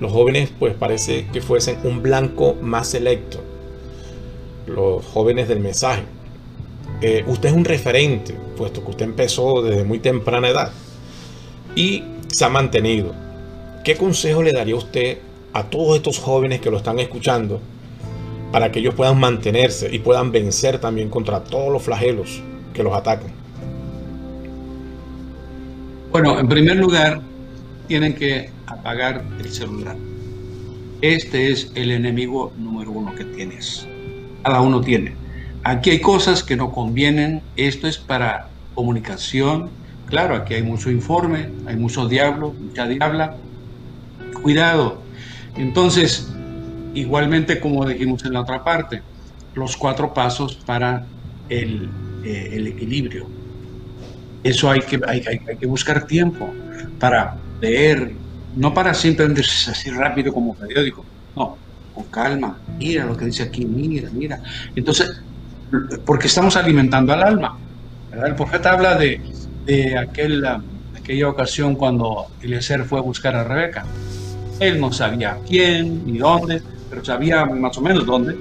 los jóvenes pues parece que fuesen un blanco más selecto. Los jóvenes del mensaje. Eh, usted es un referente, puesto que usted empezó desde muy temprana edad y se ha mantenido. ¿Qué consejo le daría usted a todos estos jóvenes que lo están escuchando para que ellos puedan mantenerse y puedan vencer también contra todos los flagelos que los atacan? Bueno, en primer lugar, tienen que apagar el celular. Este es el enemigo número uno que tienes. Cada uno tiene. Aquí hay cosas que no convienen. Esto es para comunicación. Claro, aquí hay mucho informe, hay mucho diablo, mucha diabla. Cuidado. Entonces, igualmente como dijimos en la otra parte, los cuatro pasos para el, eh, el equilibrio. Eso hay que, hay, hay que buscar tiempo para leer, no para siempre así rápido como periódico, no, con calma, mira lo que dice aquí, mira, mira. Entonces, porque estamos alimentando al alma. El profeta habla de, de aquel, aquella ocasión cuando Eliezer fue a buscar a Rebeca. Él no sabía quién ni dónde, pero sabía más o menos dónde.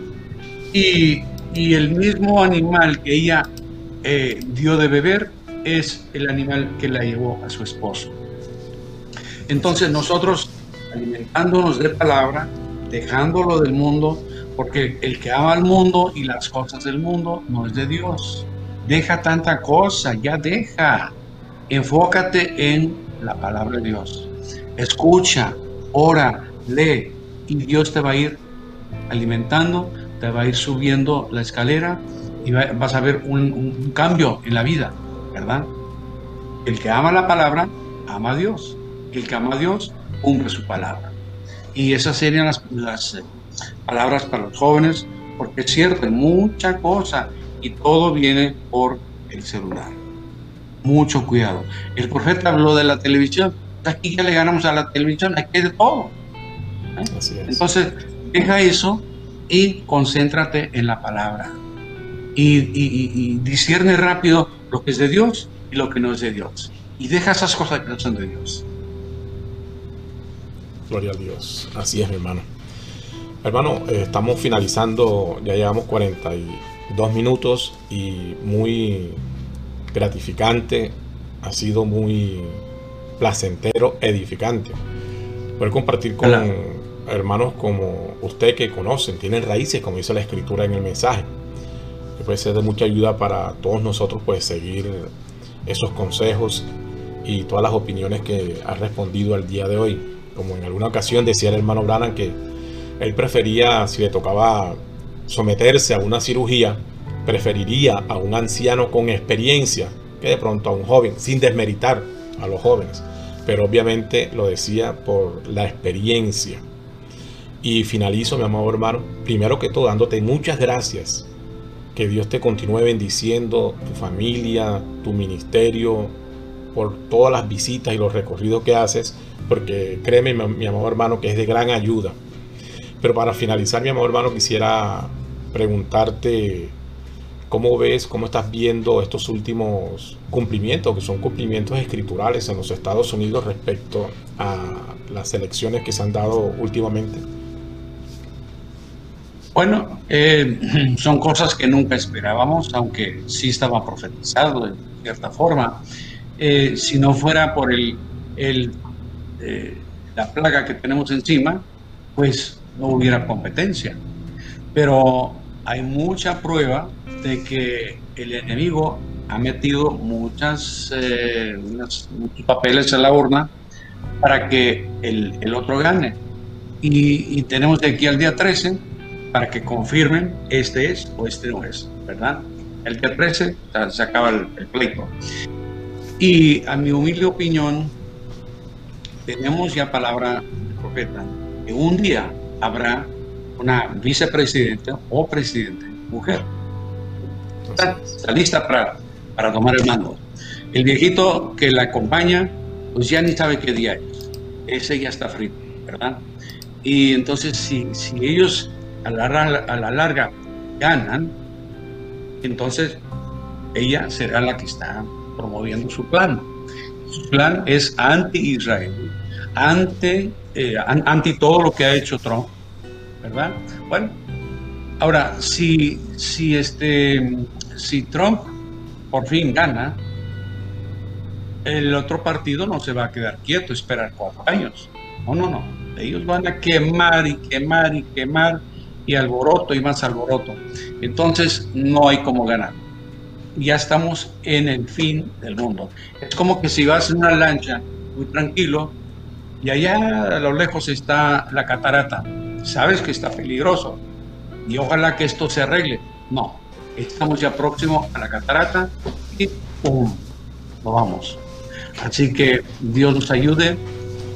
Y, y el mismo animal que ella eh, dio de beber es el animal que la llevó a su esposo. Entonces nosotros alimentándonos de palabra, dejándolo del mundo, porque el que ama al mundo y las cosas del mundo no es de Dios. Deja tanta cosa, ya deja. Enfócate en la palabra de Dios. Escucha, ora, lee y Dios te va a ir alimentando, te va a ir subiendo la escalera y vas a ver un, un cambio en la vida, ¿verdad? El que ama la palabra, ama a Dios el que ama a Dios cumple su palabra. Y esas serían las, eh, palabras para los jóvenes, porque es cierto, mucha cosa y todo viene por el celular. Mucho cuidado. El profeta habló de la televisión. Aquí ya le ganamos a la televisión, aquí hay de todo. ¿Eh? Entonces, deja eso y concéntrate en la palabra. Y, y, y, discierne rápido lo que es de Dios y lo que no es de Dios. Y deja esas cosas que no son de Dios. Gloria a Dios. Así es, mi hermano. Hermano, eh, estamos finalizando, ya llevamos 42 minutos y muy gratificante, ha sido muy placentero, edificante. Poder compartir con hermanos como usted que conocen, tienen raíces, como dice la escritura en el mensaje, que puede ser de mucha ayuda para todos nosotros, pues seguir esos consejos y todas las opiniones que ha respondido al día de hoy como en alguna ocasión decía el hermano Branham que él prefería, si le tocaba someterse a una cirugía, preferiría a un anciano con experiencia que de pronto a un joven, sin desmeritar a los jóvenes. Pero obviamente lo decía por la experiencia. Y finalizo, mi amado hermano, primero que todo dándote muchas gracias. Que Dios te continúe bendiciendo, tu familia, tu ministerio, por todas las visitas y los recorridos que haces porque créeme, mi, amado hermano, que es de gran ayuda. Pero para finalizar, mi amado hermano, quisiera preguntarte cómo ves, cómo estás viendo estos últimos cumplimientos, que son cumplimientos escriturales en los Estados Unidos respecto a las elecciones que se han dado últimamente. Bueno, eh, <clears throat> son cosas que nunca esperábamos, aunque sí estaba profetizado de cierta forma. Eh, si no fuera por el, el eh, la plaga que tenemos encima, pues no hubiera competencia. Pero hay mucha prueba de que el enemigo ha metido muchas, eh, muchos papeles en la urna para que el, el otro gane. Y, y, tenemos de aquí al día 13 para que confirmen este es o este no es, ¿verdad? El día 13 se acaba el, el pleito. Y a mi humilde opinión, tenemos ya palabra del profeta que un día habrá una vicepresidenta o presidente mujer. Está, está lista para, para tomar el mando. El viejito que la acompaña, pues ya ni sabe qué día es. Ese ya está frito, ¿verdad? Y entonces, si, si ellos a la, larga ganan, entonces ella será la que está promoviendo su plan. Su plan es anti-Israel, anti, eh, anti todo lo que ha hecho Trump, ¿verdad? Bueno, ahora, si, si, este, si Trump por fin gana, el otro partido no se va a quedar quieto, esperar cuatro años. No, no, no. Ellos van a quemar y quemar y quemar y alboroto y más alboroto. Entonces no hay como ganar. Ya estamos en el fin del mundo. Es como que si vas en una lancha muy tranquilo y allá a lo lejos está la catarata. Sabes que está peligroso y ojalá que esto se arregle. No, estamos ya próximo a la catarata y ¡pum! Lo vamos. Así que Dios nos ayude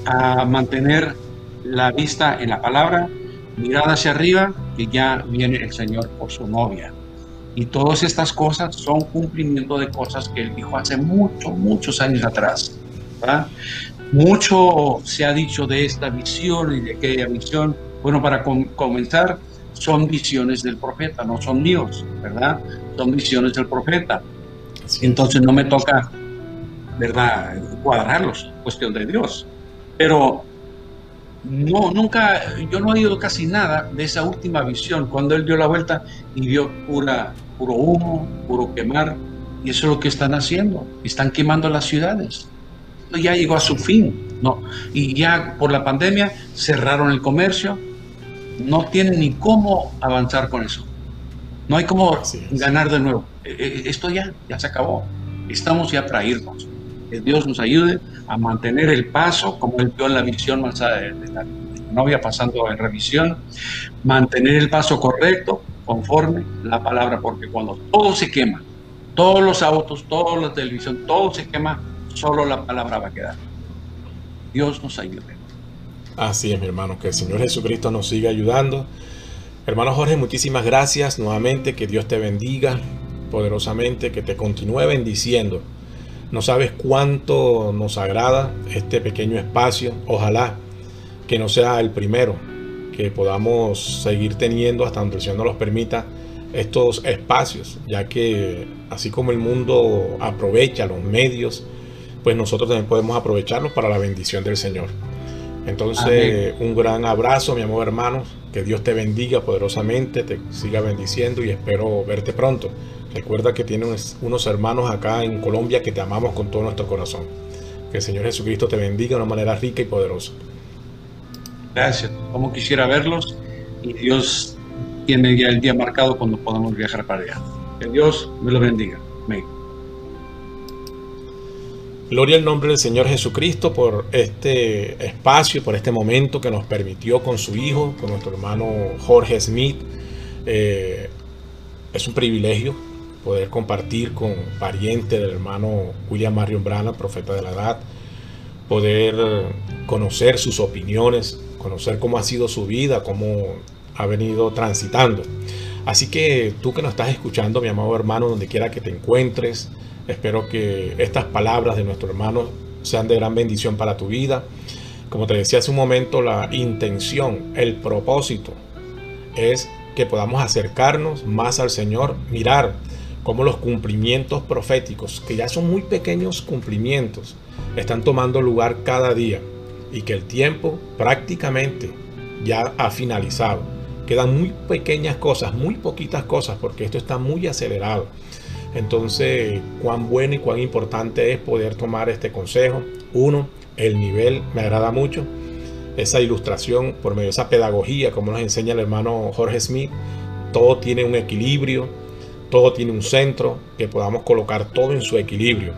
a mantener la vista en la palabra, mirada hacia arriba, que ya viene el Señor por su novia. Y todas estas cosas son cumplimiento de cosas que Él dijo hace muchos, muchos años atrás. ¿verdad? Mucho se ha dicho de esta visión y de aquella visión. Bueno, para com comenzar, son visiones del profeta, no son míos, ¿verdad? Son visiones del profeta. Entonces no me toca, ¿verdad?, cuadrarlos, cuestión de Dios. Pero no, nunca, yo no he oído casi nada de esa última visión, cuando él dio la vuelta y vio pura, puro humo, puro quemar, y eso es lo que están haciendo, están quemando las ciudades. Ya llegó a su fin, no, y ya por la pandemia cerraron el comercio, no tienen ni cómo avanzar con eso. No hay cómo ganar de nuevo. Esto ya, ya se acabó. Estamos ya para irnos. Que Dios nos ayude a mantener el paso, como él vio en la visión más de la novia pasando en revisión, mantener el paso correcto, conforme la palabra, porque cuando todo se quema, todos los autos, toda la televisión, todo se quema, solo la palabra va a quedar. Dios nos ayude. Así es, mi hermano, que el Señor Jesucristo nos siga ayudando. Hermano Jorge, muchísimas gracias nuevamente, que Dios te bendiga poderosamente, que te continúe bendiciendo. No sabes cuánto nos agrada este pequeño espacio. Ojalá que no sea el primero, que podamos seguir teniendo hasta donde el Señor nos los permita estos espacios, ya que así como el mundo aprovecha los medios, pues nosotros también podemos aprovecharlos para la bendición del Señor. Entonces, Amén. un gran abrazo, mi amor hermano. Que Dios te bendiga poderosamente, te siga bendiciendo y espero verte pronto. Recuerda que tienes unos hermanos acá en Colombia que te amamos con todo nuestro corazón. Que el Señor Jesucristo te bendiga de una manera rica y poderosa. Gracias. Como quisiera verlos y Dios tiene ya el día marcado cuando podamos viajar para allá. Que Dios me lo bendiga. Amén. Gloria al nombre del Señor Jesucristo por este espacio, por este momento que nos permitió con su hijo, con nuestro hermano Jorge Smith. Eh, es un privilegio poder compartir con pariente del hermano William Marion Brana, profeta de la edad, poder conocer sus opiniones, conocer cómo ha sido su vida, cómo ha venido transitando. Así que tú que nos estás escuchando, mi amado hermano, donde quiera que te encuentres, Espero que estas palabras de nuestro hermano sean de gran bendición para tu vida. Como te decía hace un momento, la intención, el propósito es que podamos acercarnos más al Señor, mirar cómo los cumplimientos proféticos, que ya son muy pequeños cumplimientos, están tomando lugar cada día y que el tiempo prácticamente ya ha finalizado. Quedan muy pequeñas cosas, muy poquitas cosas, porque esto está muy acelerado. Entonces, cuán bueno y cuán importante es poder tomar este consejo. Uno, el nivel me agrada mucho. Esa ilustración por medio de esa pedagogía, como nos enseña el hermano Jorge Smith, todo tiene un equilibrio, todo tiene un centro, que podamos colocar todo en su equilibrio.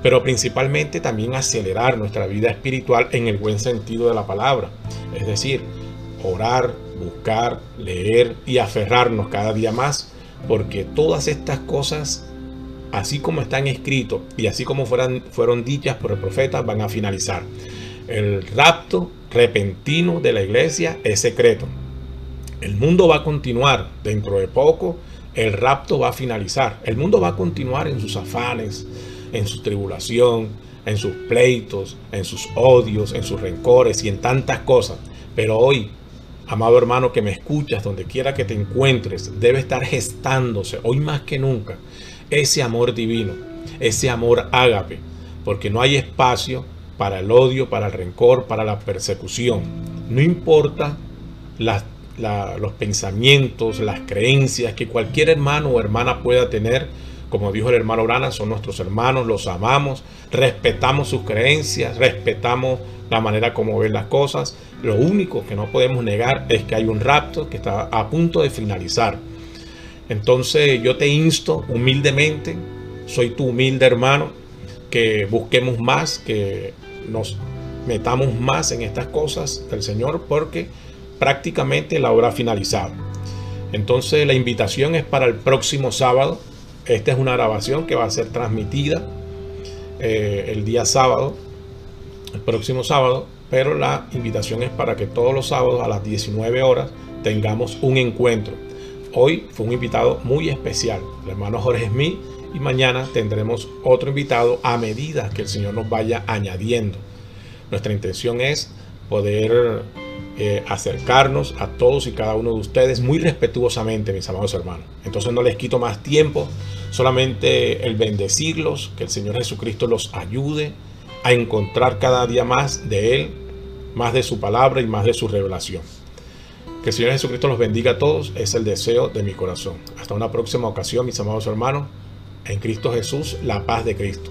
Pero principalmente también acelerar nuestra vida espiritual en el buen sentido de la palabra. Es decir, orar, buscar, leer y aferrarnos cada día más, porque todas estas cosas así como están escritos y así como fueran, fueron dichas por el profeta, van a finalizar. El rapto repentino de la iglesia es secreto. El mundo va a continuar dentro de poco, el rapto va a finalizar. El mundo va a continuar en sus afanes, en su tribulación, en sus pleitos, en sus odios, en sus rencores y en tantas cosas. Pero hoy, amado hermano que me escuchas, donde quiera que te encuentres, debe estar gestándose, hoy más que nunca, ese amor divino, ese amor ágape, porque no hay espacio para el odio, para el rencor, para la persecución. No importa los pensamientos, las creencias que cualquier hermano o hermana pueda tener, como dijo el hermano Brana, son nuestros hermanos, los amamos, respetamos sus creencias, respetamos la manera como ven las cosas. Lo único que no podemos negar es que hay un rapto que está a punto de finalizar entonces yo te insto humildemente, soy tu humilde hermano, que busquemos más, que nos metamos más en estas cosas del Señor, porque prácticamente la obra ha finalizado. Entonces la invitación es para el próximo sábado. Esta es una grabación que va a ser transmitida eh, el día sábado, el próximo sábado, pero la invitación es para que todos los sábados a las 19 horas tengamos un encuentro Hoy fue un invitado muy especial, el hermano Jorge Smith, y mañana tendremos otro invitado a medida que el Señor nos vaya añadiendo. Nuestra intención es poder eh, acercarnos a todos y cada uno de ustedes muy respetuosamente, mis amados hermanos. Entonces no les quito más tiempo, solamente el bendecirlos, que el Señor Jesucristo los ayude a encontrar cada día más de Él, más de su palabra y más de su revelación. Que el Señor Jesucristo los bendiga a todos, es el deseo de mi corazón. Hasta una próxima ocasión, mis amados hermanos, en Cristo Jesús, la paz de Cristo.